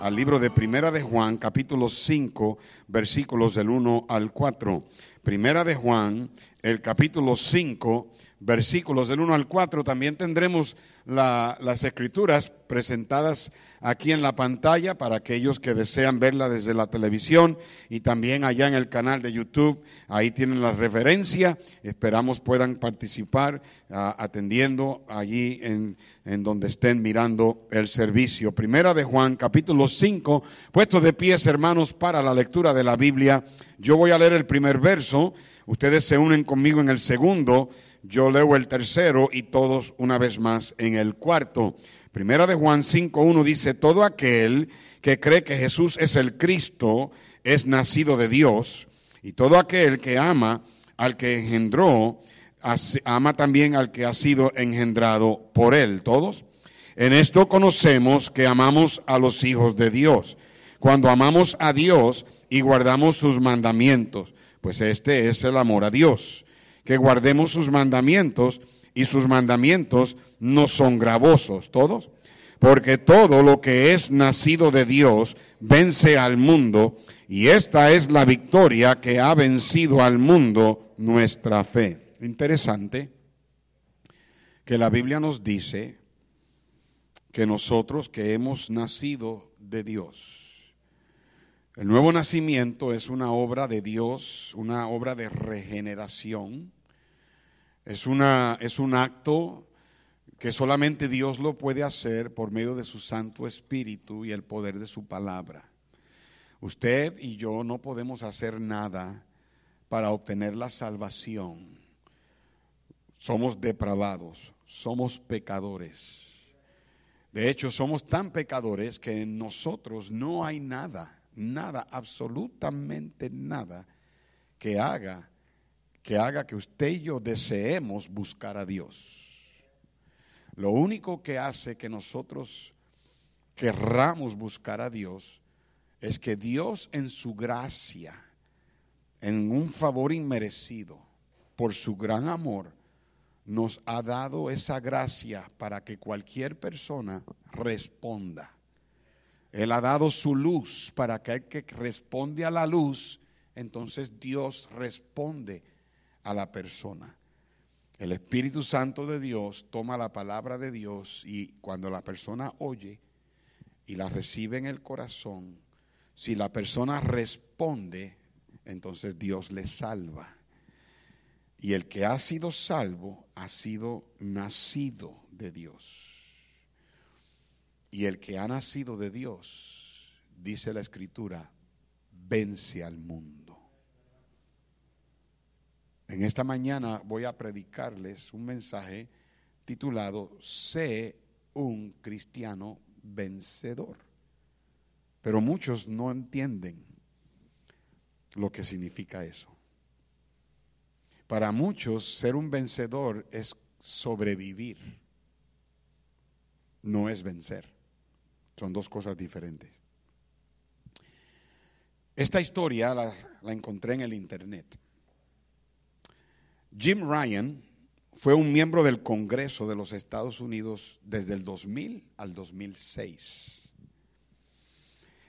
al libro de Primera de Juan, capítulo 5, versículos del 1 al 4. Primera de Juan, el capítulo 5, versículos del 1 al 4. También tendremos las escrituras presentadas aquí en la pantalla para aquellos que desean verla desde la televisión y también allá en el canal de YouTube. Ahí tienen la referencia. Esperamos puedan participar ah, atendiendo allí en, en donde estén mirando el servicio. Primera de Juan, capítulo 5, puestos de pies, hermanos, para la lectura de la Biblia. Yo voy a leer el primer verso. Ustedes se unen conmigo en el segundo yo leo el tercero y todos una vez más en el cuarto. Primera de Juan 5.1 dice, todo aquel que cree que Jesús es el Cristo es nacido de Dios, y todo aquel que ama al que engendró, ama también al que ha sido engendrado por él. ¿Todos? En esto conocemos que amamos a los hijos de Dios, cuando amamos a Dios y guardamos sus mandamientos, pues este es el amor a Dios que guardemos sus mandamientos y sus mandamientos no son gravosos, todos. Porque todo lo que es nacido de Dios vence al mundo y esta es la victoria que ha vencido al mundo nuestra fe. Interesante que la Biblia nos dice que nosotros que hemos nacido de Dios, el nuevo nacimiento es una obra de Dios, una obra de regeneración. Es, una, es un acto que solamente Dios lo puede hacer por medio de su Santo Espíritu y el poder de su palabra. Usted y yo no podemos hacer nada para obtener la salvación. Somos depravados, somos pecadores. De hecho, somos tan pecadores que en nosotros no hay nada nada, absolutamente nada que haga que haga que usted y yo deseemos buscar a Dios. Lo único que hace que nosotros querramos buscar a Dios es que Dios en su gracia, en un favor inmerecido, por su gran amor, nos ha dado esa gracia para que cualquier persona responda. Él ha dado su luz para que el que responde a la luz, entonces Dios responde a la persona. El Espíritu Santo de Dios toma la palabra de Dios y cuando la persona oye y la recibe en el corazón, si la persona responde, entonces Dios le salva. Y el que ha sido salvo ha sido nacido de Dios. Y el que ha nacido de Dios, dice la escritura, vence al mundo. En esta mañana voy a predicarles un mensaje titulado Sé un cristiano vencedor. Pero muchos no entienden lo que significa eso. Para muchos ser un vencedor es sobrevivir, no es vencer. Son dos cosas diferentes. Esta historia la, encontré en el Internet. Jim Ryan fue un miembro del Congreso de los Estados Unidos desde el 2000 al 2006.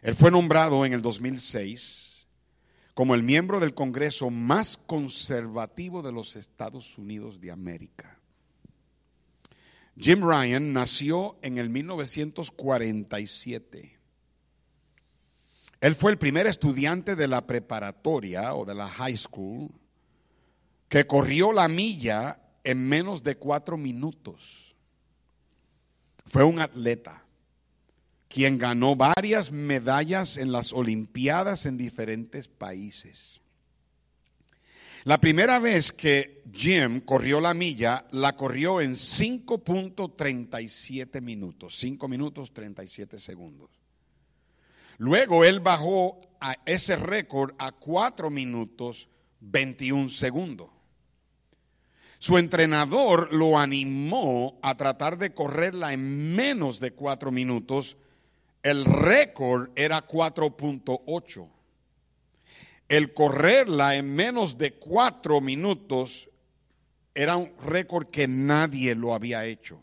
Él fue nombrado en el 2006 como el miembro del Congreso más conservativo de los Estados Unidos de América. Jim Ryan nació en el 1947. Él fue el primer estudiante de la preparatoria o de la high school que corrió la milla en menos de cuatro minutos. Fue un atleta quien ganó varias medallas en las Olimpiadas en diferentes países. La primera vez que Jim corrió la milla, la corrió en 5.37 minutos, 5 minutos 37 segundos. Luego él bajó a ese récord a 4 minutos 21 segundos. Su entrenador lo animó a tratar de correrla en menos de 4 minutos. El récord era 4.8. El correrla en menos de 4 minutos era un récord que nadie lo había hecho.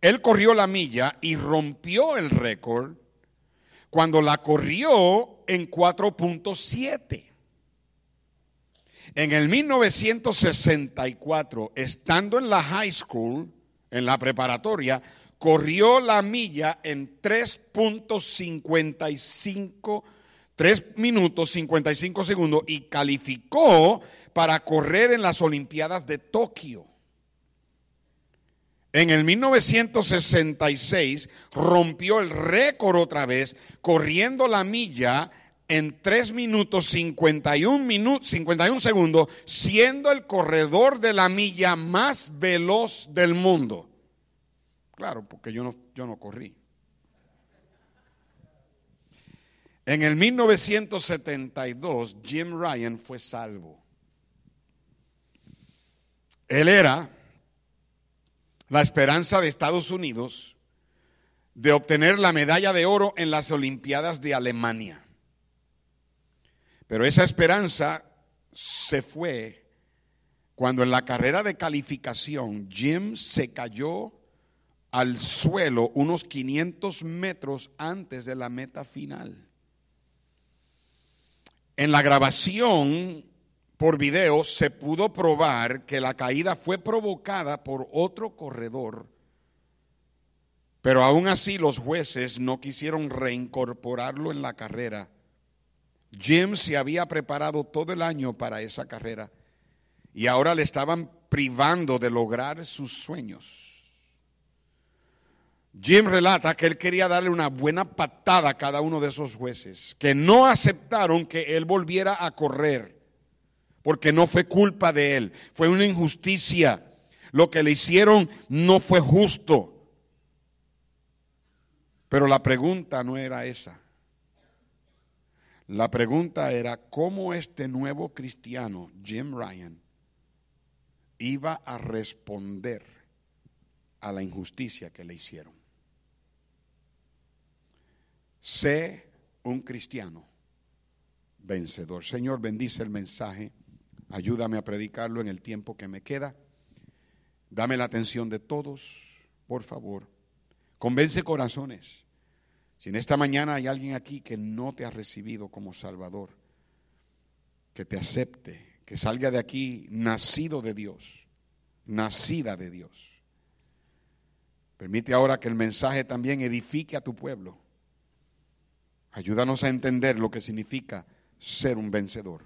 Él corrió la milla y rompió el récord cuando la corrió en 4.7. En el 1964, estando en la high school, en la preparatoria, corrió la milla en 3.55 3 minutos 55 segundos y calificó para correr en las Olimpiadas de Tokio. En el 1966 rompió el récord otra vez corriendo la milla en 3 minutos 51, minutos 51 segundos, siendo el corredor de la milla más veloz del mundo. Claro, porque yo no, yo no corrí. En el 1972, Jim Ryan fue salvo. Él era la esperanza de Estados Unidos de obtener la medalla de oro en las Olimpiadas de Alemania. Pero esa esperanza se fue cuando en la carrera de calificación Jim se cayó al suelo unos 500 metros antes de la meta final. En la grabación por video se pudo probar que la caída fue provocada por otro corredor, pero aún así los jueces no quisieron reincorporarlo en la carrera. Jim se había preparado todo el año para esa carrera y ahora le estaban privando de lograr sus sueños. Jim relata que él quería darle una buena patada a cada uno de esos jueces, que no aceptaron que él volviera a correr porque no fue culpa de él, fue una injusticia. Lo que le hicieron no fue justo. Pero la pregunta no era esa. La pregunta era cómo este nuevo cristiano, Jim Ryan, iba a responder a la injusticia que le hicieron. Sé un cristiano vencedor. Señor, bendice el mensaje Ayúdame a predicarlo en el tiempo que me queda. Dame la atención de todos, por favor. Convence corazones. Si en esta mañana hay alguien aquí que no te ha recibido como Salvador, que te acepte, que salga de aquí nacido de Dios, nacida de Dios. Permite ahora que el mensaje también edifique a tu pueblo. Ayúdanos a entender lo que significa ser un vencedor.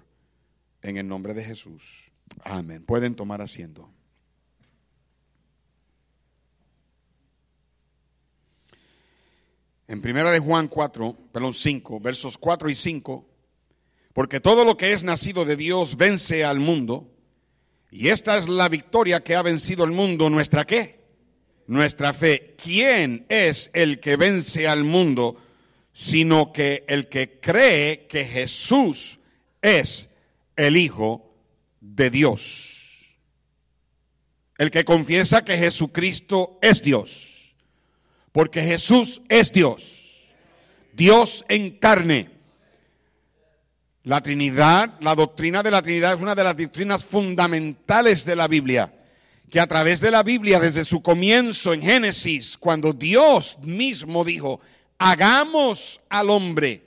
En el nombre de Jesús. Amén. Pueden tomar asiento. En primera de Juan 4, perdón, 5, versos 4 y 5, porque todo lo que es nacido de Dios vence al mundo, y esta es la victoria que ha vencido al mundo, nuestra qué? Nuestra fe. ¿Quién es el que vence al mundo? Sino que el que cree que Jesús es el Hijo de Dios. El que confiesa que Jesucristo es Dios. Porque Jesús es Dios. Dios en carne. La Trinidad, la doctrina de la Trinidad es una de las doctrinas fundamentales de la Biblia. Que a través de la Biblia, desde su comienzo en Génesis, cuando Dios mismo dijo, hagamos al hombre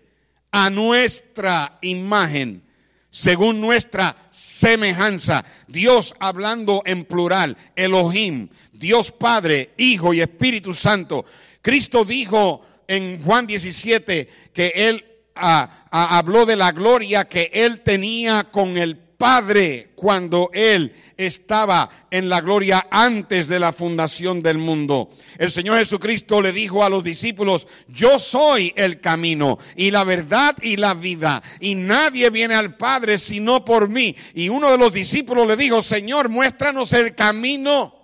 a nuestra imagen según nuestra semejanza. Dios hablando en plural, Elohim, Dios Padre, Hijo y Espíritu Santo. Cristo dijo en Juan 17 que Él ah, ah, habló de la gloria que Él tenía con el Padre cuando Él estaba en la gloria antes de la fundación del mundo. El Señor Jesucristo le dijo a los discípulos, yo soy el camino y la verdad y la vida, y nadie viene al Padre sino por mí. Y uno de los discípulos le dijo, Señor, muéstranos el camino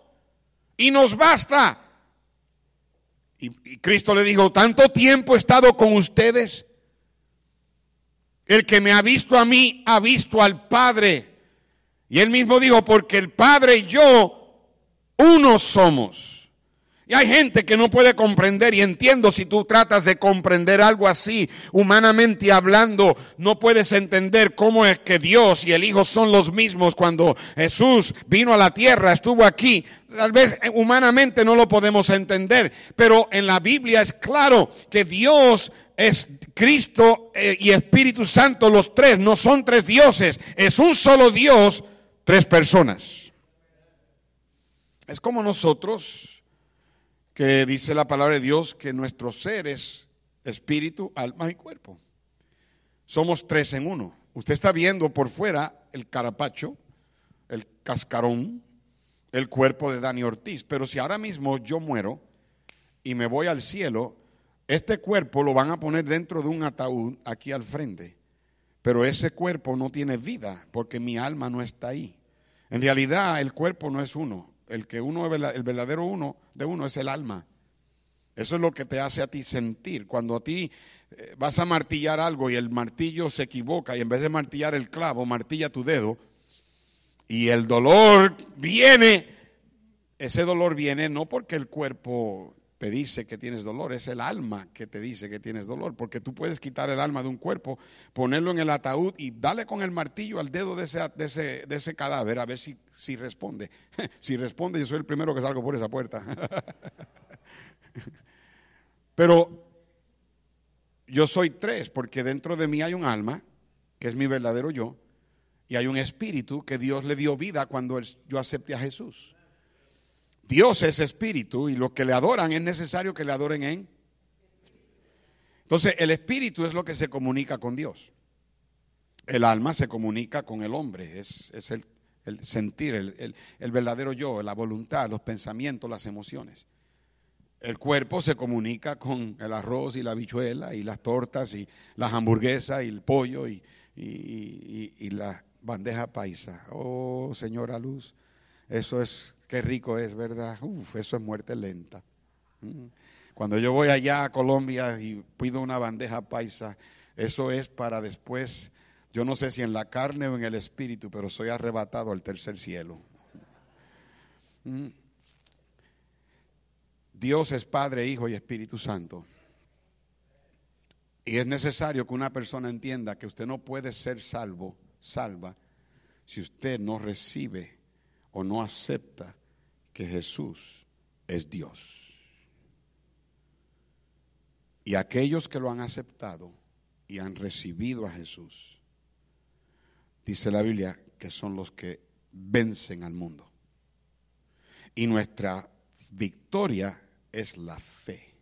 y nos basta. Y, Cristo le dijo, tanto tiempo he estado con ustedes El que me ha visto a mí, ha visto al Padre. Y él mismo dijo, porque el Padre y yo, uno somos. Y hay gente que no puede comprender y entiendo si tú tratas de comprender algo así, humanamente hablando, no puedes entender cómo es que Dios y el Hijo son los mismos cuando Jesús vino a la tierra, estuvo aquí. Tal vez eh, humanamente no lo podemos entender, pero en la Biblia es claro que Dios es Cristo eh, y Espíritu Santo, los tres, no son tres dioses, es un solo Dios, tres personas. Es como nosotros que dice la palabra de Dios que nuestro ser es espíritu, alma y cuerpo. Somos tres en uno. Usted está viendo por fuera el carapacho, el cascarón, el cuerpo de Dani Ortiz. Pero si ahora mismo yo muero y me voy al cielo, este cuerpo lo van a poner dentro de un ataúd aquí al frente. Pero ese cuerpo no tiene vida porque mi alma no está ahí. En realidad el cuerpo no es uno, el que uno, el verdadero uno de uno es el alma. Eso es lo que te hace a ti sentir. Cuando a ti eh, vas a martillar algo y el martillo se equivoca y en vez de martillar el clavo, martilla tu dedo y el dolor viene, ese dolor viene no porque el cuerpo te dice que tienes dolor, es el alma que te dice que tienes dolor, porque tú puedes quitar el alma de un cuerpo, ponerlo en el ataúd y darle con el martillo al dedo de ese, de ese, de ese cadáver a ver si, si responde. si responde, yo soy el primero que salgo por esa puerta. Pero yo soy tres, porque dentro de mí hay un alma, que es mi verdadero yo, y hay un espíritu que Dios le dio vida cuando yo acepté a Jesús. Dios es espíritu y los que le adoran es necesario que le adoren en. Entonces, el espíritu es lo que se comunica con Dios. El alma se comunica con el hombre, es, el, sentir, el, el verdadero yo, la voluntad, los pensamientos, las emociones. El cuerpo se comunica con el arroz y la bichuela y las tortas y las hamburguesas y el pollo y, y la bandeja paisa. Oh, señora Luz, eso es Qué rico es, ¿verdad? Uf, eso es muerte lenta. Mm. Cuando yo voy allá a Colombia y pido una bandeja paisa, eso es para después, yo no sé si en la carne o en el espíritu, pero soy arrebatado al tercer cielo. Mm. Dios es Padre, Hijo y Espíritu Santo. Y es necesario que una persona entienda que usted no puede ser salvo, salva, si usted no recibe o no acepta que Jesús es Dios. Y aquellos que lo han aceptado y han recibido a Jesús, dice la Biblia que son los que vencen al mundo. Y nuestra victoria es la fe.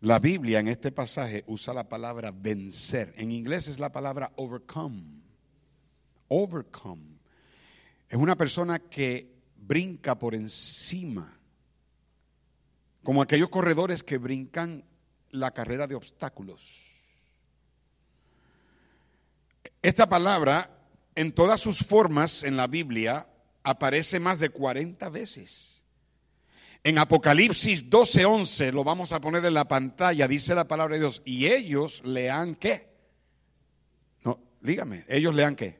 La Biblia en este pasaje usa la palabra vencer. En inglés es la palabra overcome. Overcome. Es una persona que brinca por encima, como aquellos corredores que brincan la carrera de obstáculos. Esta palabra, en todas sus formas en la Biblia, aparece más de 40 veces. En Apocalipsis 12:11, lo vamos a poner en la pantalla, dice la palabra de Dios, y ellos lean qué. No, dígame, ellos lean qué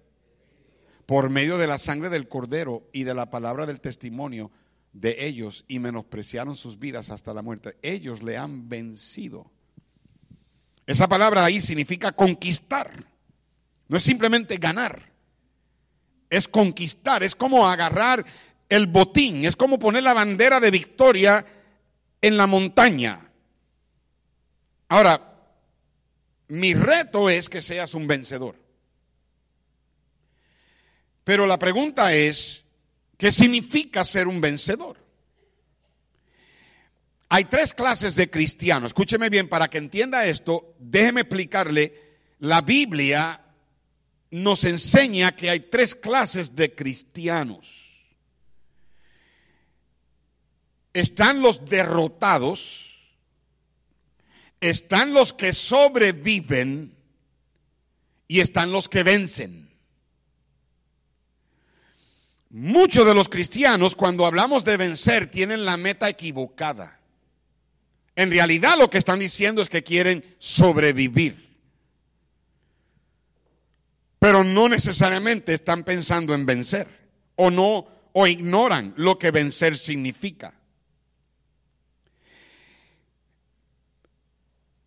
por medio de la sangre del cordero y de la palabra del testimonio de ellos y menospreciaron sus vidas hasta la muerte. Ellos le han vencido. Esa palabra ahí significa conquistar. No es simplemente ganar. Es conquistar. Es como agarrar el botín. Es como poner la bandera de victoria en la montaña. Ahora, mi reto es que seas un vencedor. Pero la pregunta es, ¿qué significa ser un vencedor? Hay tres clases de cristianos. Escúcheme bien, para que entienda esto, déjeme explicarle, la Biblia nos enseña que hay tres clases de cristianos. Están los derrotados, están los que sobreviven y están los que vencen. Muchos de los cristianos cuando hablamos de vencer tienen la meta equivocada. En realidad lo que están diciendo es que quieren sobrevivir. pero no necesariamente están pensando en vencer o no o ignoran lo que vencer significa.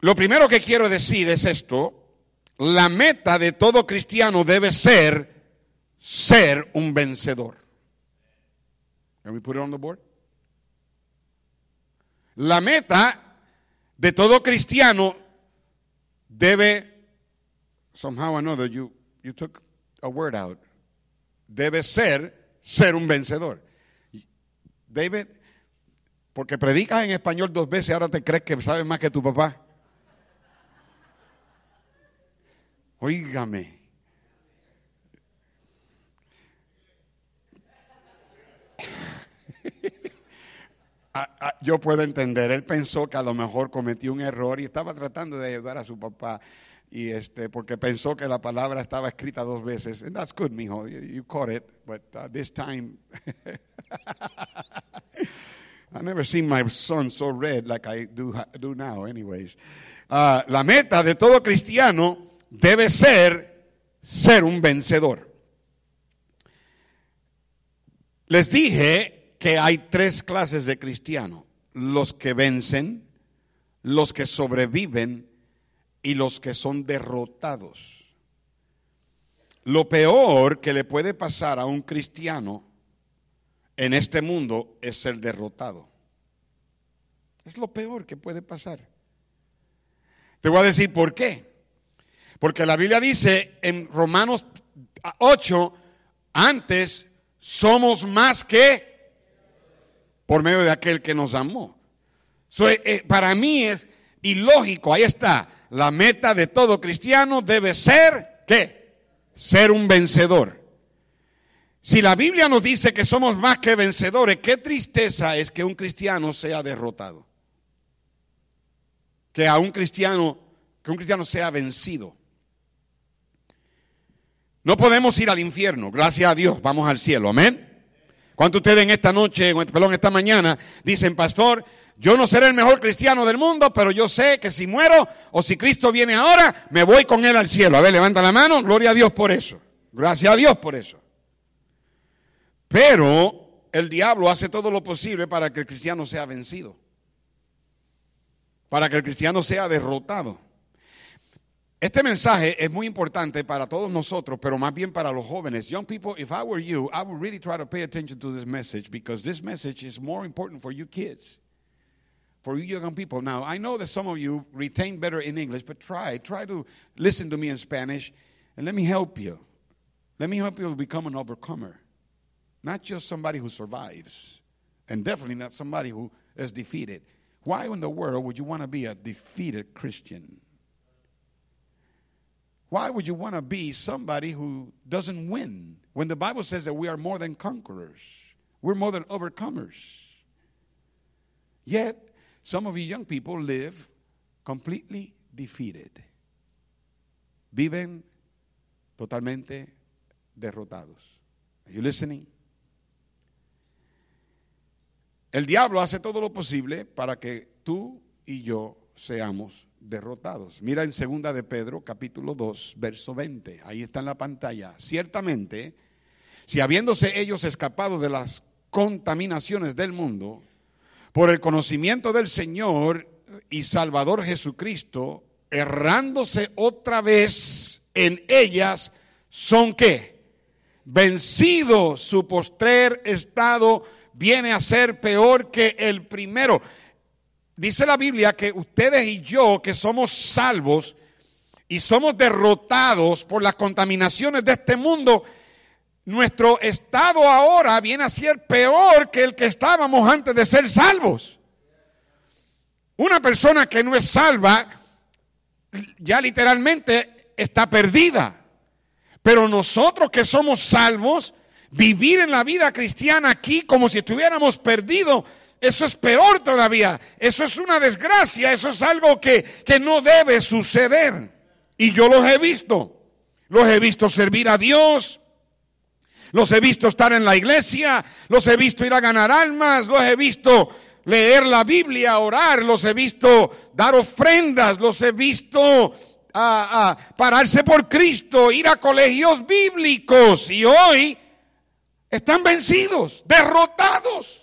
Lo primero que quiero decir es esto, la meta de todo cristiano debe ser ser un vencedor. Can we put it on the board? La meta de todo cristiano debe somehow another you you took a word out. Debe ser ser un vencedor. David, porque predicas en español dos veces, ahora te crees que sabes más que tu papá. Oígame. Ah, ah, yo puedo entender, él pensó que a lo mejor cometió un error y estaba tratando de ayudar a su papá y este porque pensó que la palabra estaba escrita dos veces. And that's good, mijo. You, caught it, but uh, this time I never seen my son so red like I do, do now anyways. Uh, la meta de todo cristiano debe ser ser un vencedor. Les dije que hay tres clases de cristianos, los que vencen, los que sobreviven y los que son derrotados. Lo peor que le puede pasar a un cristiano en este mundo es ser derrotado. Es lo peor que puede pasar. Te voy a decir por qué. Porque la Biblia dice en Romanos 8, antes somos más que por medio de aquel que nos amó. Eh, eh, para mí es ilógico, ahí está, la meta de todo cristiano debe ser, ¿qué? Ser un vencedor. Si la Biblia nos dice que somos más que vencedores, qué tristeza es que un cristiano sea derrotado. Que a un cristiano, que un cristiano sea vencido. No podemos ir al infierno, gracias a Dios, vamos al cielo, amén. ¿Cuántos ustedes en esta noche, perdón, esta mañana, dicen, pastor, yo no seré el mejor cristiano del mundo, pero yo sé que si muero o si Cristo viene ahora, me voy con Él al cielo? A ver, levanta la mano, gloria a Dios por eso. Gracias a Dios por eso. Pero el diablo hace todo lo posible para que el cristiano sea vencido, para que el cristiano sea derrotado. Este mensaje es muy importante para todos nosotros, pero más bien para los jóvenes. Young people, if I were you, I would really try to pay attention to this message because this message is more important for you kids, for you young people. Now, I know that some of you retain better in English, but try, try to listen to me in Spanish, and let me help you. Let me help you to become an overcomer, not just somebody who survives, and definitely not somebody who is defeated. Why in the world would you want to be a defeated Christian? Why would you want to be somebody who doesn't win when the Bible says that we are more than conquerors? We're more than overcomers. Yet, some of you young people live completely defeated. Viven totalmente derrotados. Are you listening? El diablo hace todo lo posible para que tú y yo seamos derrotados. Mira en segunda de Pedro, capítulo 2, verso 20. Ahí está en la pantalla. Ciertamente, si habiéndose ellos escapado de las contaminaciones del mundo, por el conocimiento del Señor y Salvador Jesucristo, errándose otra vez en ellas, son qué? Vencido su postrer estado viene a ser peor que el primero. Dice la Biblia que ustedes y yo, que somos salvos y somos derrotados por las contaminaciones de este mundo, nuestro estado ahora viene a ser peor que el que estábamos antes de ser salvos. Una persona que no es salva, ya literalmente está perdida. Pero nosotros que somos salvos, vivir en la vida cristiana aquí como si estuviéramos perdidos, eso es peor todavía. Eso es una desgracia. Eso es algo que, que no debe suceder. Y yo los he visto. Los he visto servir a Dios. Los he visto estar en la iglesia. Los he visto ir a ganar almas. Los he visto leer la Biblia, orar. Los he visto dar ofrendas. Los he visto a, pararse por Cristo, ir a colegios bíblicos y hoy están vencidos, derrotados.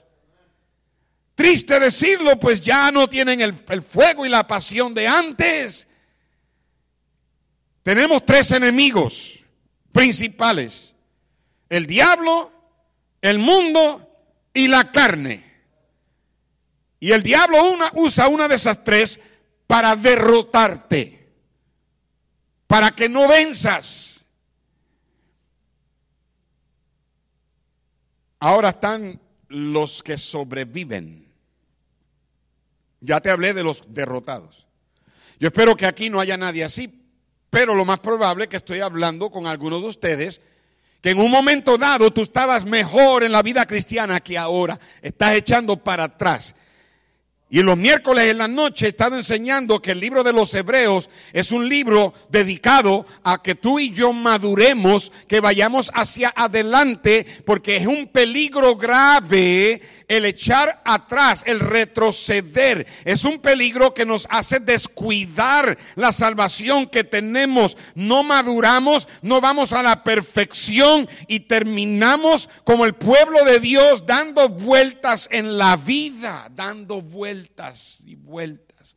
Triste decirlo, pues ya no tienen el, el fuego y la pasión de antes. Tenemos tres enemigos principales. El diablo, el mundo y la carne. Y el diablo usa una de esas tres para derrotarte, para que no venzas. Ahora están los que sobreviven. Ya te hablé de los derrotados. Yo espero que aquí no haya nadie así, pero lo más probable es que estoy hablando con algunos de ustedes que en un momento dado tú estabas mejor en la vida cristiana que ahora. Estás echando para atrás. Y los miércoles en la noche he estado enseñando que el libro de los Hebreos es un libro dedicado a que tú y yo maduremos, que vayamos hacia adelante, porque es un peligro grave el echar atrás, el retroceder. Es un peligro que nos hace descuidar la salvación que tenemos. No maduramos, no vamos a la perfección y terminamos como el pueblo de Dios dando vueltas en la vida, dando vueltas vueltas y vueltas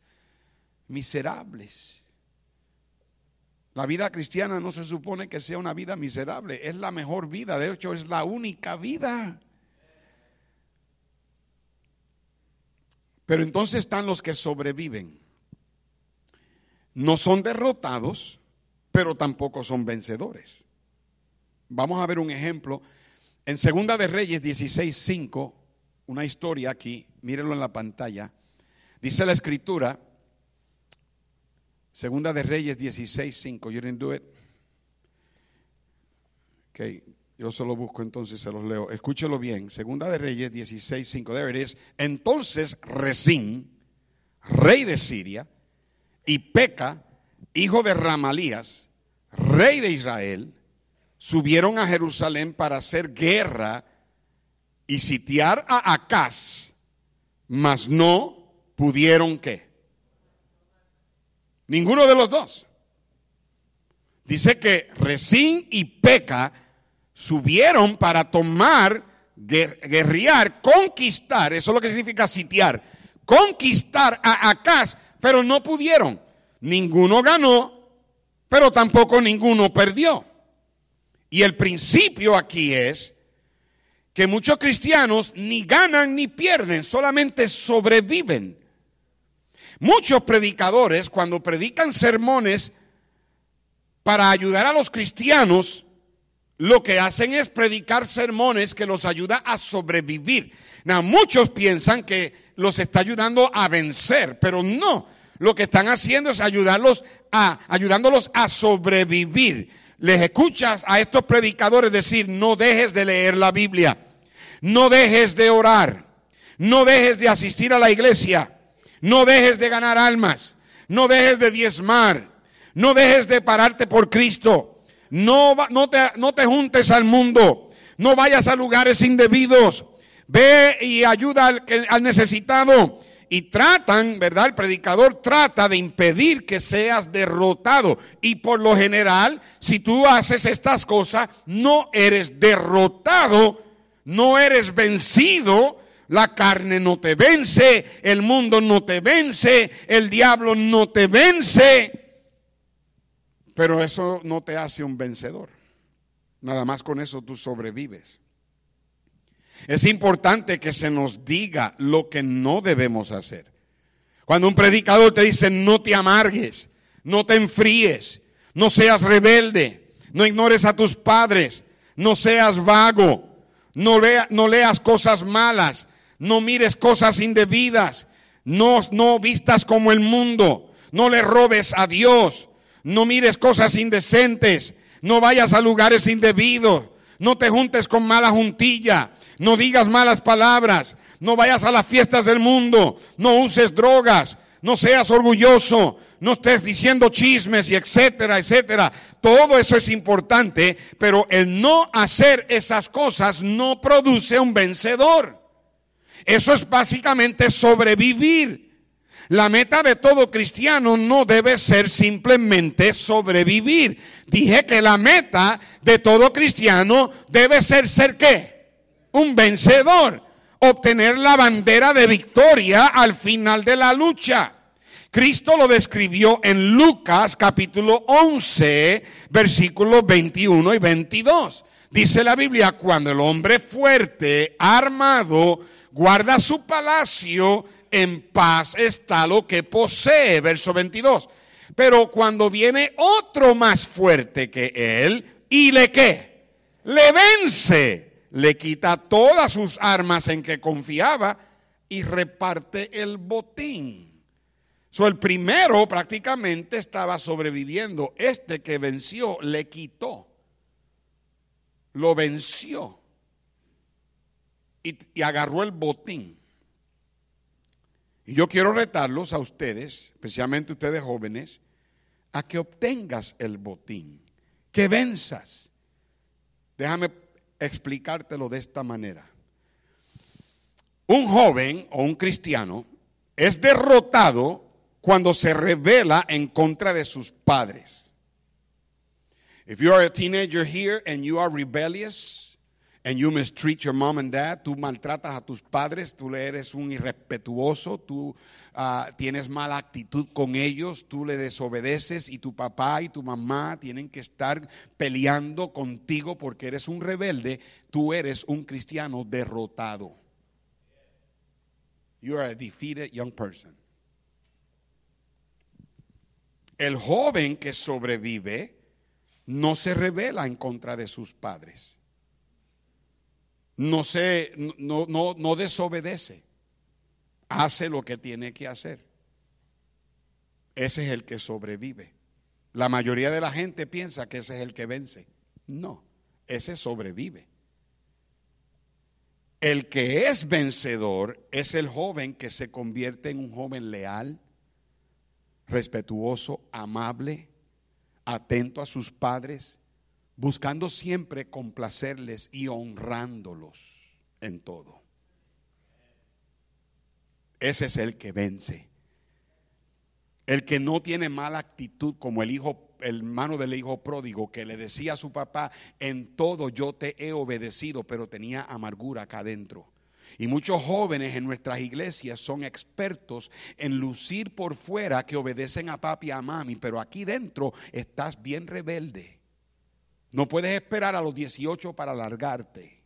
miserables. La vida cristiana no se supone que sea una vida miserable, es la mejor vida, de hecho es la única vida. Pero entonces están los que sobreviven. No son derrotados, pero tampoco son vencedores. Vamos a ver un ejemplo. En Segunda de Reyes 16:5 una historia aquí, mírenlo en la pantalla. Dice la escritura, Segunda de Reyes 16, 5. You didn't do it. Ok, yo solo busco entonces, se los leo. Escúchelo bien. Segunda de Reyes 16, 5. There it is. Entonces Resín, rey de Siria, y Peca, hijo de Ramalías, rey de Israel, subieron a Jerusalén para hacer guerra y sitiar a Acaz, mas no pudieron qué. Ninguno de los dos. Dice que Resín y Peca subieron para tomar, guerrear, conquistar, eso es lo que significa sitiar, conquistar a Acaz, pero no pudieron. Ninguno ganó, pero tampoco ninguno perdió. Y el principio aquí es que muchos cristianos ni ganan ni pierden, solamente sobreviven. Muchos predicadores, cuando predican sermones para ayudar a los cristianos, lo que hacen es predicar sermones que los ayuda a sobrevivir. muchos piensan que los está ayudando a vencer, pero no. Lo que están haciendo es ayudarlos a, ayudándolos a sobrevivir les escuchas a estos predicadores decir, no dejes de leer la Biblia, no dejes de orar, no dejes de asistir a la iglesia, no dejes de ganar almas, no dejes de diezmar, no dejes de pararte por Cristo, no, no, te, no te juntes al mundo, no vayas a lugares indebidos, ve y ayuda al, al necesitado. Y tratan, ¿verdad? El predicador trata de impedir que seas derrotado. Y por lo general, si tú haces estas cosas, no eres derrotado, no eres vencido. La carne no te vence, el mundo no te vence, el diablo no te vence. Pero eso no te hace un vencedor. Nada más con eso tú sobrevives. Es importante que se nos diga lo que no debemos hacer. Cuando un predicador te dice no te amargues, no te enfríes, no seas rebelde, no ignores a tus padres, no seas vago, no, no leas cosas malas, no mires cosas indebidas, no, no vistas como el mundo, no le robes a Dios, no mires cosas indecentes, no vayas a lugares indebidos, no te juntes con mala juntilla, no digas malas palabras, no vayas a las fiestas del mundo, no uses drogas, no seas orgulloso, no estés diciendo chismes y etcétera, etcétera. Todo eso es importante, pero el no hacer esas cosas no produce un vencedor. Eso es básicamente sobrevivir. La meta de todo cristiano no debe ser simplemente sobrevivir. Dije que la meta de todo cristiano debe ser ser qué? Un vencedor. Obtener la bandera de victoria al final de la lucha. Cristo lo describió en Lucas capítulo 11, versículos 21 y 22. Dice la Biblia, cuando el hombre fuerte, armado, guarda su palacio, en paz está lo que posee. Verso 22. Pero cuando viene otro más fuerte que él, ¿y le qué? Le vence, le quita todas sus armas en que confiaba y reparte el botín. So, el primero prácticamente estaba sobreviviendo. Este que venció le quitó. Lo venció. Y, y agarró el botín. Y yo quiero retarlos a ustedes, especialmente ustedes jóvenes, a que obtengas el botín, que venzas. Déjame explicártelo de esta manera. Un joven o un cristiano es derrotado cuando se revela en contra de sus padres. If you are a teenager here and you are rebellious, and you mistreat your mom and dad, tú maltratas a tus padres, tú eres un irrespetuoso, tú uh, tienes mala actitud con ellos, tú le desobedeces y tu papá y tu mamá tienen que estar peleando contigo porque eres un rebelde, tú eres un cristiano derrotado. You are a defeated young person. El joven que sobrevive no se revela en contra de sus padres no, se, no, no, no desobedece, hace lo que tiene que hacer. Ese es el que sobrevive. La mayoría de la gente piensa que ese es el que vence. No, ese sobrevive. El que es vencedor es el joven que se convierte en un joven leal, respetuoso, amable, atento a sus padres, buscando siempre complacerles y honrándolos en todo. Ese es el que vence. El que no tiene mala actitud como el hijo, el hermano del hijo pródigo que le decía a su papá, en todo yo te he obedecido, pero tenía amargura acá adentro. Y muchos jóvenes en nuestras iglesias son expertos en lucir por fuera que obedecen a papi y a mami, pero aquí dentro estás bien rebelde. No puedes esperar a los 18 para largarte.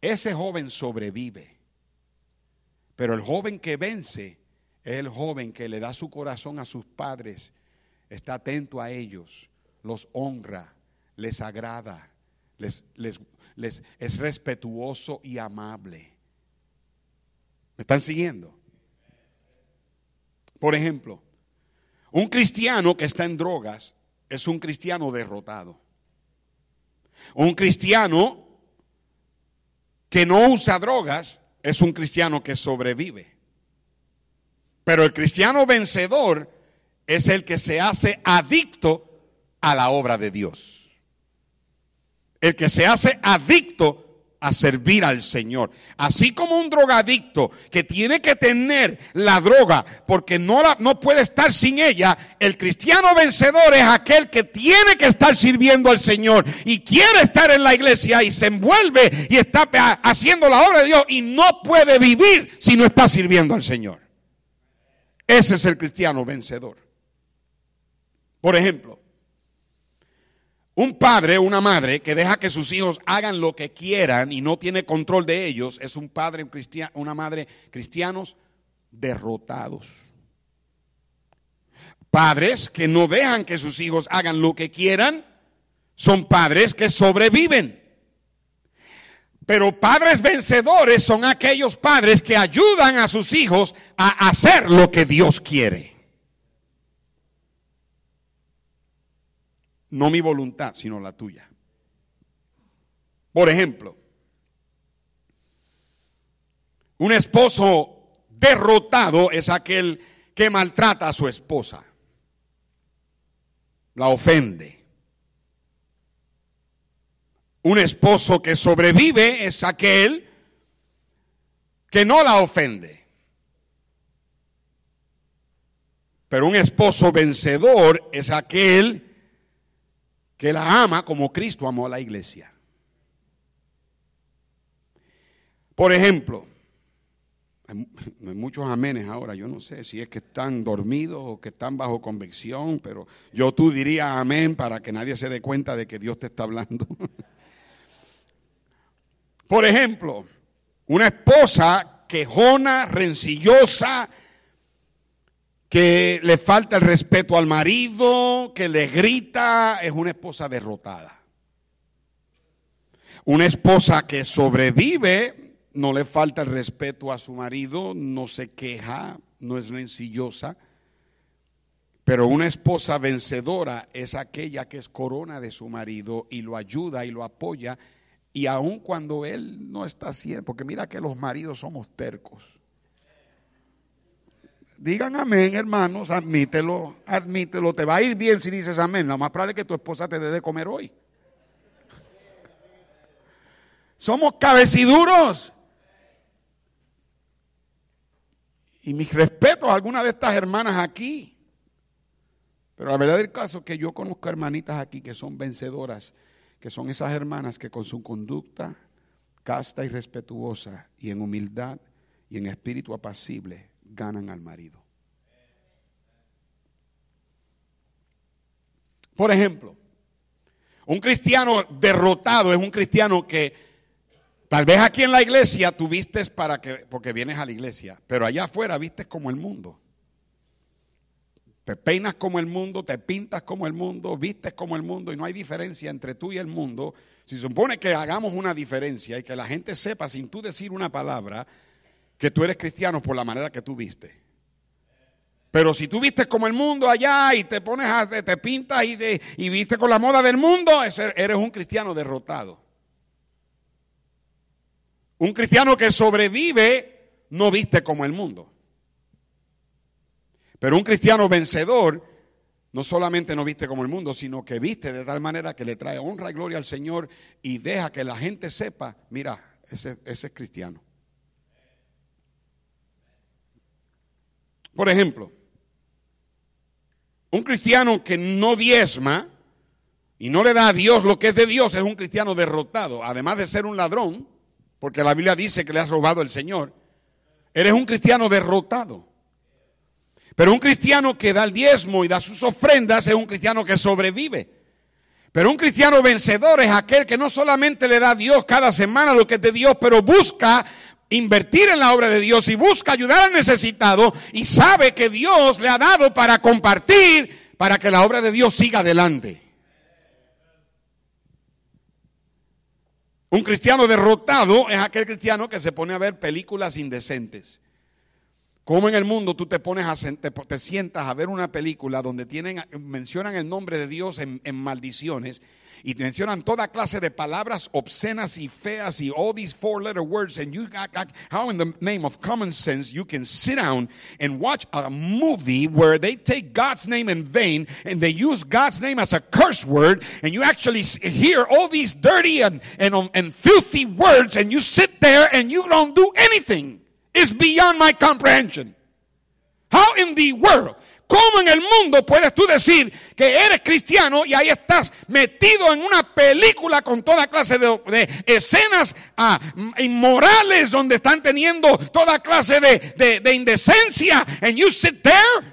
Ese joven sobrevive. Pero el joven que vence es el joven que le da su corazón a sus padres, está atento a ellos, los honra, les agrada, les, les es respetuoso y amable. ¿Me están siguiendo? Por ejemplo, un cristiano que está en drogas es un cristiano derrotado. Un cristiano que no usa drogas es un cristiano que sobrevive. Pero el cristiano vencedor es el que se hace adicto a la obra de Dios. El que se hace adicto a servir al Señor. Así como un drogadicto que tiene que tener la droga porque no, la, no puede estar sin ella, el cristiano vencedor es aquel que tiene que estar sirviendo al Señor y quiere estar en la iglesia y se envuelve y está haciendo la obra de Dios y no puede vivir si no está sirviendo al Señor. Ese es el cristiano vencedor. Por ejemplo, un padre o una madre que deja que sus hijos hagan lo que quieran y no tiene control de ellos es un padre, un una madre cristianos derrotados. Padres que no dejan que sus hijos hagan lo que quieran son padres que sobreviven. Pero padres vencedores son aquellos padres que ayudan a sus hijos a hacer lo que Dios quiere. No mi voluntad, sino la tuya. Por ejemplo, un esposo derrotado es aquel que maltrata a su esposa, la ofende. Un esposo que sobrevive es aquel que no la ofende. Pero un esposo vencedor es aquel que la ama como Cristo amó a la iglesia. Por ejemplo, hay muchos amenes ahora, yo no sé si es que están dormidos o que están bajo convicción, pero yo tú diría amén para que nadie se dé cuenta de que Dios te está hablando. Por ejemplo, una esposa quejona, rencillosa, que le falta el respeto al marido, que le grita, es una esposa derrotada. Una esposa que sobrevive, no le falta el respeto a su marido, no se queja, no es rencillosa. Pero una esposa vencedora es aquella que es corona de su marido y lo ayuda y lo apoya. Y aun cuando él no está haciendo, porque mira que los maridos somos tercos. Digan amén, hermanos, admítelo, admítelo. Te va a ir bien si dices amén. Lo más probable que tu esposa te dé de comer hoy. Somos cabeciduros. Y mis respetos a algunas de estas hermanas aquí. Pero la verdad del caso es que yo conozco hermanitas aquí que son vencedoras, que son esas hermanas que con su conducta casta y respetuosa y en humildad y en espíritu apacible ganan al marido. Por ejemplo, un cristiano derrotado es un cristiano que tal vez aquí en la iglesia tú vistes para que, porque vienes a la iglesia, pero allá afuera vistes como el mundo. Te peinas como el mundo, te pintas como el mundo, vistes como el mundo y no hay diferencia entre tú y el mundo. Si supone que hagamos una diferencia y que la gente sepa sin tú decir una palabra que tú eres cristiano por la manera que tú viste. Pero si tú vistes como el mundo allá y te pones a, te pintas y, viste con la moda del mundo, eres un cristiano derrotado. Un cristiano que sobrevive no viste como el mundo. Pero un cristiano vencedor no solamente no viste como el mundo, sino que viste de tal manera que le trae honra y gloria al Señor y deja que la gente sepa, mira, ese, ese es cristiano. Por ejemplo, un cristiano que no diezma y no le da a Dios lo que es de Dios es un cristiano derrotado. Además de ser un ladrón, porque la Biblia dice que le has robado el Señor, eres un cristiano derrotado. Pero un cristiano que da el diezmo y da sus ofrendas es un cristiano que sobrevive. Pero un cristiano vencedor es aquel que no solamente le da a Dios cada semana lo que es de Dios, pero busca invertir en la obra de Dios y busca ayudar al necesitado y sabe que Dios le ha dado para compartir, para que la obra de Dios siga adelante. Un cristiano derrotado es aquel cristiano que se pone a ver películas indecentes. Como en el mundo tú te pones a te, sientas a ver una película donde tienen mencionan el nombre de Dios en, en maldiciones y mencionan toda clase de palabras obscenas y feas y all these four letter words and you got, how in the name of common sense you can sit down and watch a movie where they take God's name in vain and they use God's name as a curse word and you actually hear all these dirty and, and, um, and filthy words and you sit there and you don't do anything. It's beyond my comprehension. How in the world ¿Cómo en el mundo puedes tú decir que eres cristiano y ahí estás metido en una película con toda clase de, escenas ah, inmorales donde están teniendo toda clase de, de indecencia and you sit there?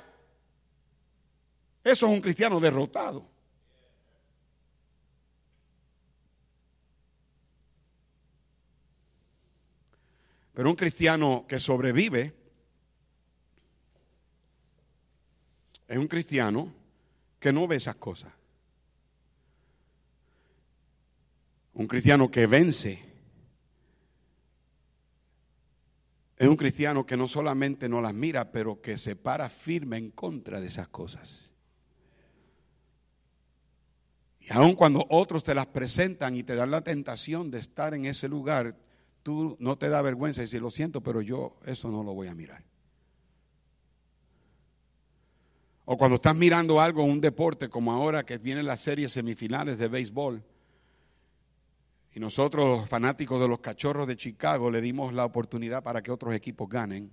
Eso es un cristiano derrotado. Pero un cristiano que sobrevive es un cristiano que no ve esas cosas. Un cristiano que vence. Es un cristiano que no solamente no las mira, pero que se para firme en contra de esas cosas. Y aun cuando otros te las presentan y te dan la tentación de estar en ese lugar, tú no te da vergüenza y decir, lo siento, pero yo eso no lo voy a mirar. O cuando estás mirando algo, un deporte como ahora que vienen las series semifinales de béisbol. Y nosotros, los fanáticos de los cachorros de Chicago, le dimos la oportunidad para que otros equipos ganen.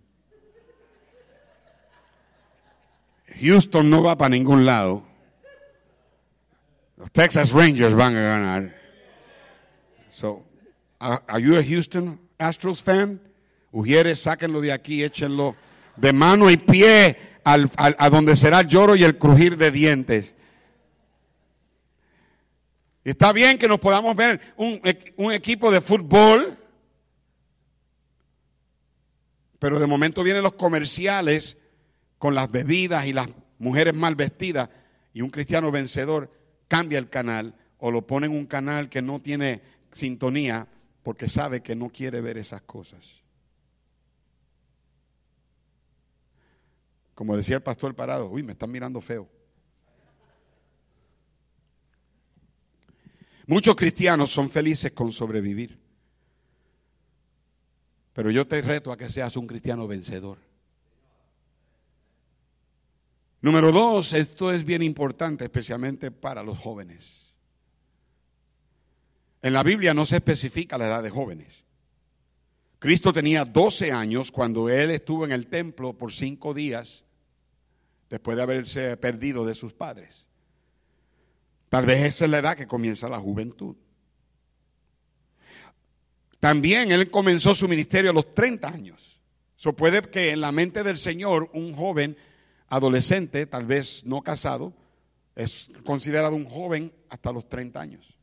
Houston no va para ningún lado. Los Texas Rangers van a ganar. So, are you a Houston Astros fan? Ujieres, sáquenlo de aquí, échenlo de mano y pie a donde será el lloro y el crujir de dientes. Está bien que nos podamos ver un, un equipo de fútbol, pero de momento vienen los comerciales con las bebidas y las mujeres mal vestidas y un cristiano vencedor cambia el canal o lo pone en un canal que no tiene sintonía porque sabe que no quiere ver esas cosas. Como decía el pastor Parado, uy, me están mirando feo. Muchos cristianos son felices con sobrevivir. Pero yo te reto a que seas un cristiano vencedor. Número dos, esto es bien importante, especialmente para los jóvenes. En la Biblia no se especifica la edad de jóvenes. Cristo tenía 12 años cuando él estuvo en el templo por cinco días después de haberse perdido de sus padres. Tal vez esa es la edad que comienza la juventud. También él comenzó su ministerio a los 30 años. Eso puede que en la mente del Señor un joven adolescente, tal vez no casado, es considerado un joven hasta los 30 años.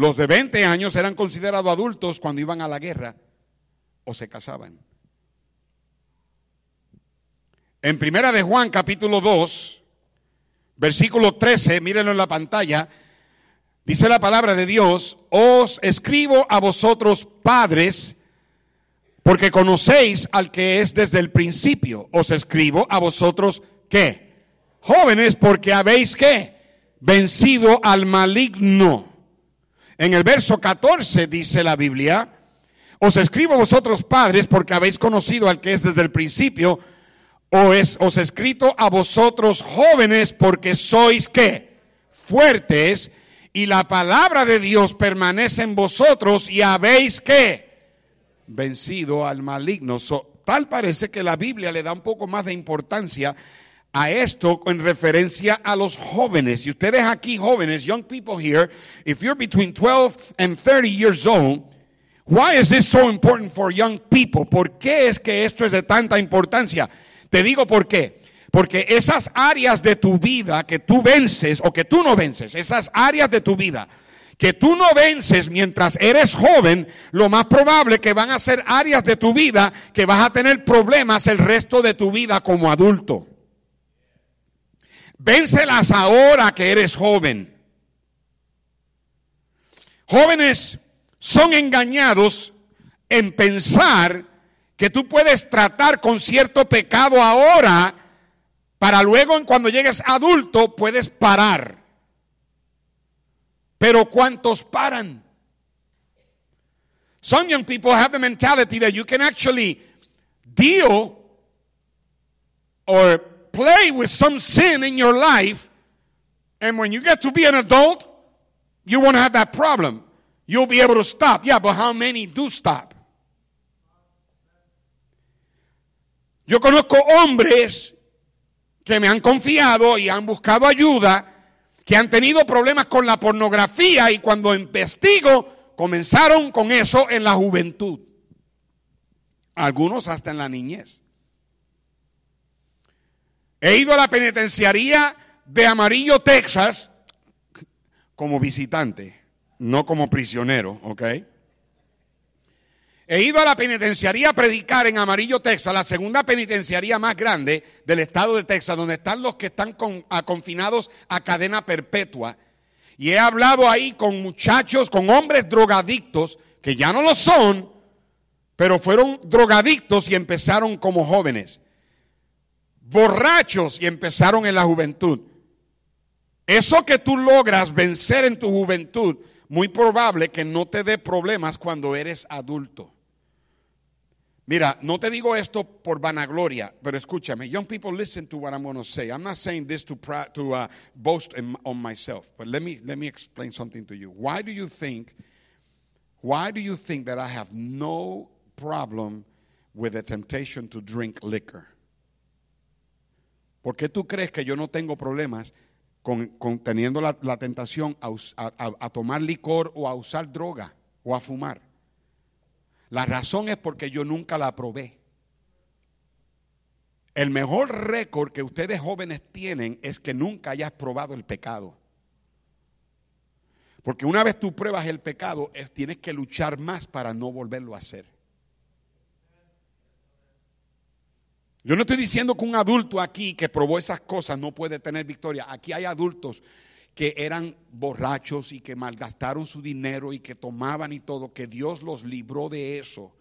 Los de 20 años eran considerados adultos cuando iban a la guerra o se casaban. En Primera de Juan capítulo 2, versículo 13, mírenlo en la pantalla, dice la palabra de Dios, os escribo a vosotros padres, porque conocéis al que es desde el principio. Os escribo a vosotros qué? Jóvenes, porque habéis qué? Vencido al maligno. En el verso 14 dice la Biblia, os escribo vosotros padres porque habéis conocido al que es desde el principio. O es, os escrito a vosotros jóvenes porque sois qué? Fuertes y la palabra de Dios permanece en vosotros y habéis qué? vencido al maligno. tal parece que la Biblia le da un poco más de importancia a esto en referencia a los jóvenes. Si ustedes aquí jóvenes, young people here, if you're between 12 and 30 years old, why is this so important for young people? ¿Por qué es que esto es de tanta importancia? Te digo por qué. Porque esas áreas de tu vida que tú vences o que tú no vences, esas áreas de tu vida que tú no vences mientras eres joven, lo más probable que van a ser áreas de tu vida que vas a tener problemas el resto de tu vida como adulto. Véncelas ahora que eres joven. Jóvenes son engañados en pensar que tú puedes tratar con cierto pecado ahora para luego cuando llegues adulto puedes parar. Pero ¿cuántos paran? Some young people have the mentality that you can actually deal or play with some sin in your life, and when you get to be an adult, you won't have that problem. You'll be able to stop. Yeah, but how many do stop? Yo conozco hombres que me han confiado y han buscado ayuda que han tenido problemas con la pornografía y cuando investigo comenzaron con eso en la juventud. Algunos hasta en la niñez. He ido a la penitenciaría de Amarillo, Texas, como visitante, no como prisionero, ¿ok? He ido a la penitenciaría a predicar en Amarillo, Texas, la segunda penitenciaría más grande del estado de Texas, donde están los que están confinados a cadena perpetua. Y he hablado ahí con muchachos, con hombres drogadictos, que ya no lo son, pero fueron drogadictos y empezaron como jóvenes. Borrachos y empezaron en la juventud. Eso que tú logras vencer en tu juventud, muy probable que no te dé problemas cuando eres adulto. Mira, no te digo esto por vanagloria, pero escúchame. Young people, listen to what I'm going to say. I'm not saying this to, to uh, boast in, on myself, but let me, let me explain something to you. Why do you think, why do you think that I have no problem with the temptation to drink liquor? ¿Por qué tú crees que yo no tengo problemas con, teniendo la, tentación a tomar licor o a usar droga o a fumar? La razón es porque yo nunca la probé. El mejor récord que ustedes jóvenes tienen es que nunca hayas probado el pecado. Porque una vez tú pruebas el pecado, tienes que luchar más para no volverlo a hacer. Yo no estoy diciendo que un adulto aquí que probó esas cosas no puede tener victoria. Aquí hay adultos que eran borrachos y que malgastaron su dinero y que tomaban y todo, que Dios los libró de eso.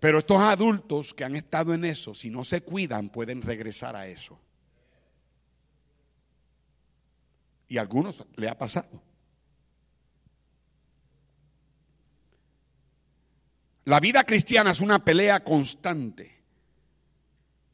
Pero estos adultos que han estado en eso, si no se cuidan, pueden regresar a eso. Y a algunos le ha pasado. La vida cristiana es una pelea constante.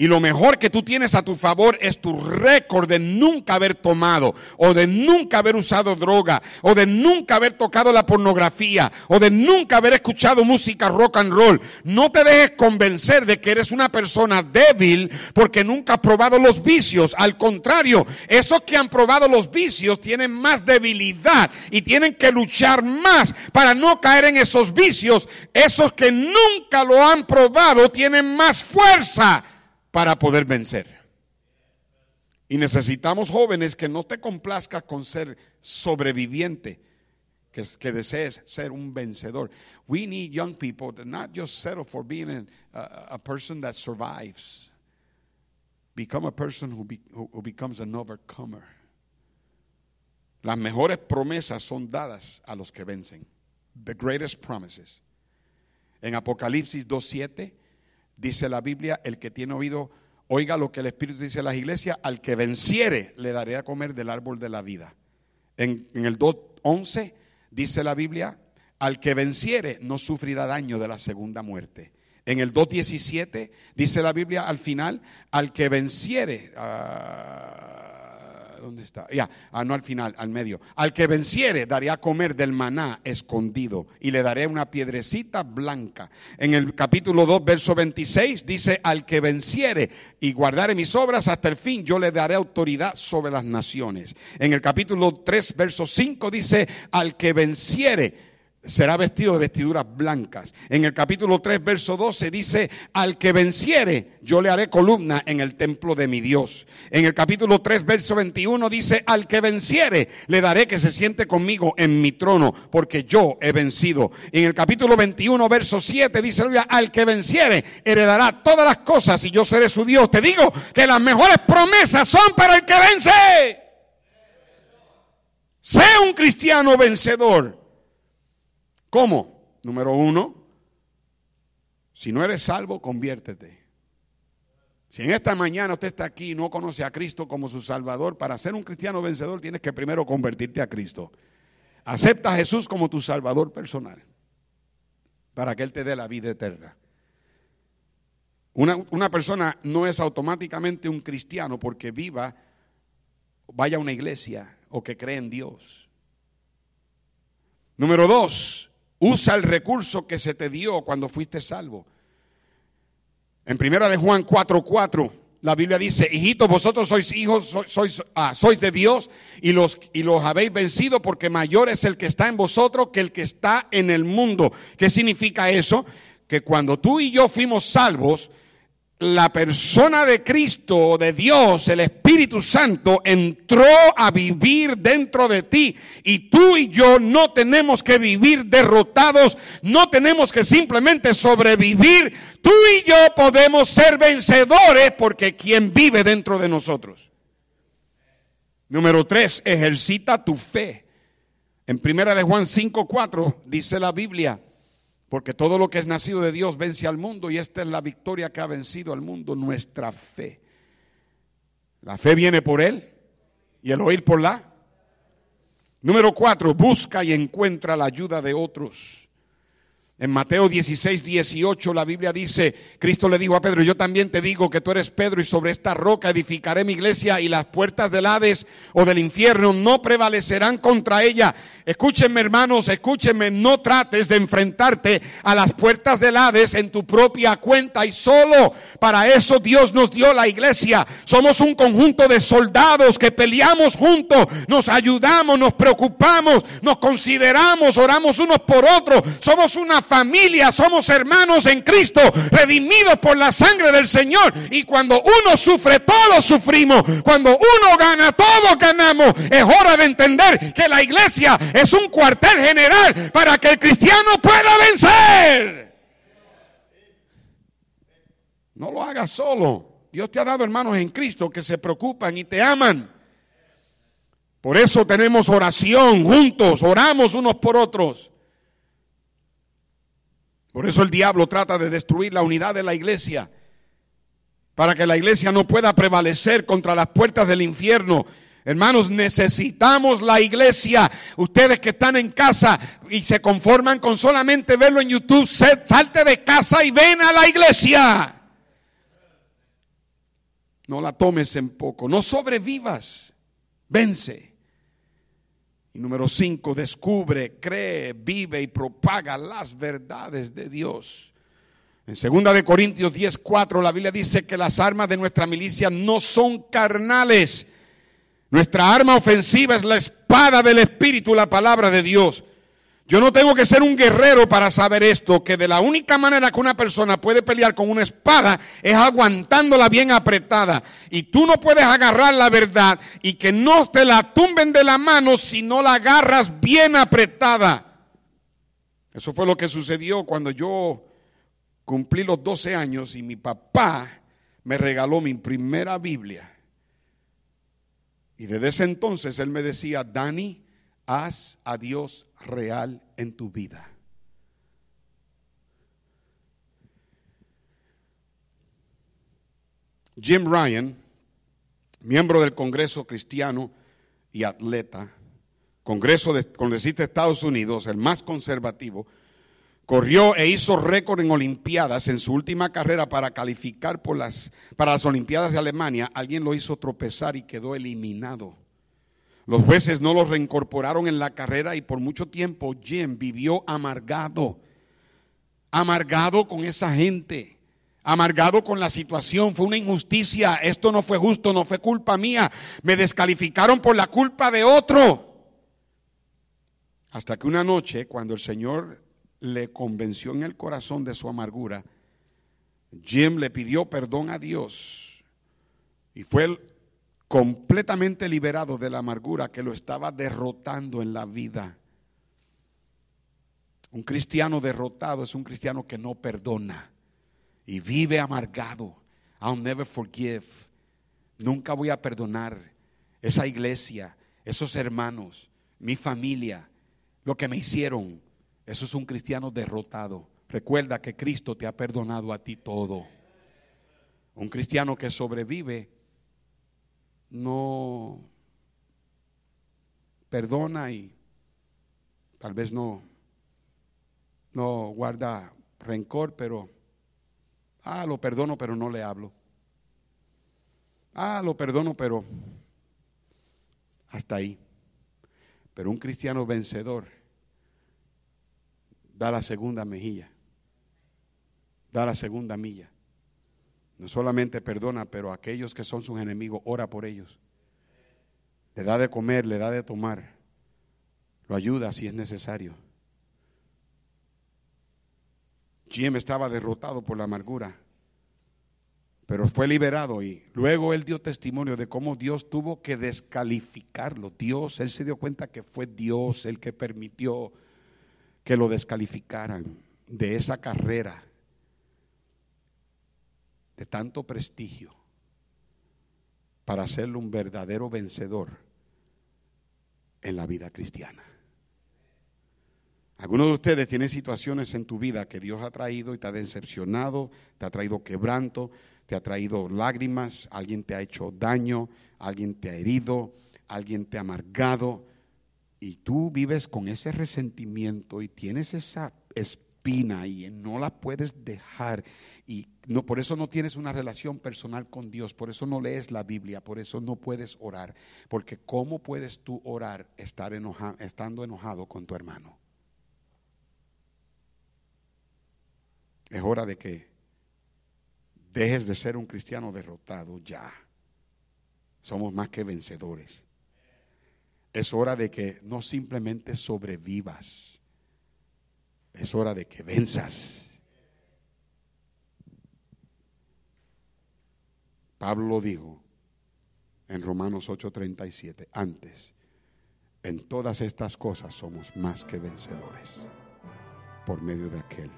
Y lo mejor que tú tienes a tu favor es tu récord de nunca haber tomado, o de nunca haber usado droga, o de nunca haber tocado la pornografía, o de nunca haber escuchado música rock and roll. No te dejes convencer de que eres una persona débil porque nunca has probado los vicios. Al contrario, esos que han probado los vicios tienen más debilidad y tienen que luchar más para no caer en esos vicios. Esos que nunca lo han probado tienen más fuerza para poder vencer. Y necesitamos jóvenes que no te complazcas con ser sobreviviente, que, desees ser un vencedor. We need young people to not just settle for being a, person that survives. Become a person who, who becomes an overcomer. Las mejores promesas son dadas a los que vencen. The greatest promises. En Apocalipsis 2.7 dice la Biblia, el que tiene oído, oiga lo que el Espíritu dice a las iglesias, al que venciere le daré a comer del árbol de la vida. En, el 2.11 dice la Biblia, al que venciere no sufrirá daño de la segunda muerte. En el 2.17 dice la Biblia al final, al que venciere... Uh, ¿dónde está? Ya, ah, no al final, al medio. Al que venciere daré a comer del maná escondido y le daré una piedrecita blanca. En el capítulo 2, verso 26 dice, al que venciere y guardare mis obras hasta el fin, yo le daré autoridad sobre las naciones. En el capítulo 3, verso 5 dice, al que venciere será vestido de vestiduras blancas. En el capítulo 3, verso 12 dice, al que venciere, yo le haré columna en el templo de mi Dios. En el capítulo 3, verso 21 dice, al que venciere, le daré que se siente conmigo en mi trono, porque yo he vencido. En el capítulo 21, verso 7 dice, al que venciere, heredará todas las cosas y yo seré su Dios. Te digo que las mejores promesas son para el que vence. Sea un cristiano vencedor. ¿Cómo? Número uno, si no eres salvo, conviértete. Si en esta mañana usted está aquí y no conoce a Cristo como su Salvador, para ser un cristiano vencedor tienes que primero convertirte a Cristo. Acepta a Jesús como tu Salvador personal, para que Él te dé la vida eterna. Una, una persona no es automáticamente un cristiano porque viva, vaya a una iglesia o que cree en Dios. Número dos, Usa el recurso que se te dio cuando fuiste salvo. En primera de Juan 4:4, la Biblia dice, hijitos, vosotros sois hijos, sois, ah, sois de Dios y los, y los habéis vencido porque mayor es el que está en vosotros que el que está en el mundo. ¿Qué significa eso? Que cuando tú y yo fuimos salvos, la persona de Cristo, de Dios, el Espíritu Santo, entró a vivir dentro de ti. Y tú y yo no tenemos que vivir derrotados, no tenemos que simplemente sobrevivir. Tú y yo podemos ser vencedores porque quien vive dentro de nosotros. Número tres, ejercita tu fe. En primera de Juan 5:4 dice la Biblia, porque todo lo que es nacido de Dios vence al mundo y esta es la victoria que ha vencido al mundo, nuestra fe. La fe viene por Él y el oír por la. Número cuatro, busca y encuentra la ayuda de otros. En Mateo 16, 18 la Biblia dice, Cristo le dijo a Pedro, yo también te digo que tú eres Pedro y sobre esta roca edificaré mi iglesia y las puertas del Hades o del infierno no prevalecerán contra ella. Escúchenme hermanos, escúchenme, no trates de enfrentarte a las puertas del Hades en tu propia cuenta y solo para eso Dios nos dio la iglesia. Somos un conjunto de soldados que peleamos juntos, nos ayudamos, nos preocupamos, nos consideramos, oramos unos por otros. Somos una familia, somos hermanos en Cristo, redimidos por la sangre del Señor. Y cuando uno sufre, todos sufrimos. Cuando uno gana, todos ganamos. Es hora de entender que la iglesia es un cuartel general para que el cristiano pueda vencer. No lo hagas solo. Dios te ha dado hermanos en Cristo que se preocupan y te aman. Por eso tenemos oración juntos, oramos unos por otros. Por eso el diablo trata de destruir la unidad de la iglesia, para que la iglesia no pueda prevalecer contra las puertas del infierno. Hermanos, necesitamos la iglesia. Ustedes que están en casa y se conforman con solamente verlo en YouTube, salte de casa y ven a la iglesia. No la tomes en poco, no sobrevivas, vence. Y número cinco, descubre, cree, vive y propaga las verdades de Dios. En segunda de Corintios 10, 4, la Biblia dice que las armas de nuestra milicia no son carnales. Nuestra arma ofensiva es la espada del Espíritu, la palabra de Dios. Yo no tengo que ser un guerrero para saber esto, que de la única manera que una persona puede pelear con una espada es aguantándola bien apretada. Y tú no puedes agarrar la verdad y que no te la tumben de la mano si no la agarras bien apretada. Eso fue lo que sucedió cuando yo cumplí los 12 años y mi papá me regaló mi primera Biblia. Y desde ese entonces él me decía, Dani, haz a Dios real en tu vida. Jim Ryan, miembro del Congreso Cristiano y atleta, Congreso de Congresista Estados Unidos, el más conservativo, corrió e hizo récord en Olimpiadas en su última carrera para calificar por las, para las Olimpiadas de Alemania. Alguien lo hizo tropezar y quedó eliminado. Los jueces no lo reincorporaron en la carrera y por mucho tiempo Jim vivió amargado, amargado con esa gente, amargado con la situación. Fue una injusticia, esto no fue justo, no fue culpa mía, me descalificaron por la culpa de otro. Hasta que una noche, cuando el Señor le convenció en el corazón de su amargura, Jim le pidió perdón a Dios y fue completamente liberado de la amargura que lo estaba derrotando en la vida. Un cristiano derrotado es un cristiano que no perdona y vive amargado. I'll never forgive. Nunca voy a perdonar esa iglesia, esos hermanos, mi familia, lo que me hicieron. Eso es un cristiano derrotado. Recuerda que Cristo te ha perdonado a ti todo. Un cristiano que sobrevive no perdona y tal vez no, no guarda rencor, pero, ah, lo perdono, pero no le hablo. Ah, lo perdono, pero hasta ahí. Pero un cristiano vencedor da la segunda mejilla, da la segunda milla. No solamente perdona, pero aquellos que son sus enemigos, ora por ellos. Le da de comer, le da de tomar. Lo ayuda si es necesario. Jim estaba derrotado por la amargura, pero fue liberado y luego él dio testimonio de cómo Dios tuvo que descalificarlo. Dios, él se dio cuenta que fue Dios el que permitió que lo descalificaran de esa carrera de tanto prestigio para hacerlo un verdadero vencedor en la vida cristiana. Algunos de ustedes tienen situaciones en tu vida que Dios ha traído y te ha decepcionado, te ha traído quebranto, te ha traído lágrimas, alguien te ha hecho daño, alguien te ha herido, alguien te ha amargado y tú vives con ese resentimiento y tienes esa espina y no la puedes dejar. Y no, por eso no tienes una relación personal con Dios, por eso no lees la Biblia, por eso no puedes orar. Porque ¿cómo puedes tú orar estar estando enojado con tu hermano? Es hora de que dejes de ser un cristiano derrotado ya. Somos más que vencedores. Es hora de que no simplemente sobrevivas. Es hora de que venzas. Pablo dijo en Romanos 8:37, antes, en todas estas cosas somos más que vencedores por medio de aquel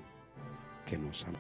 que nos ama.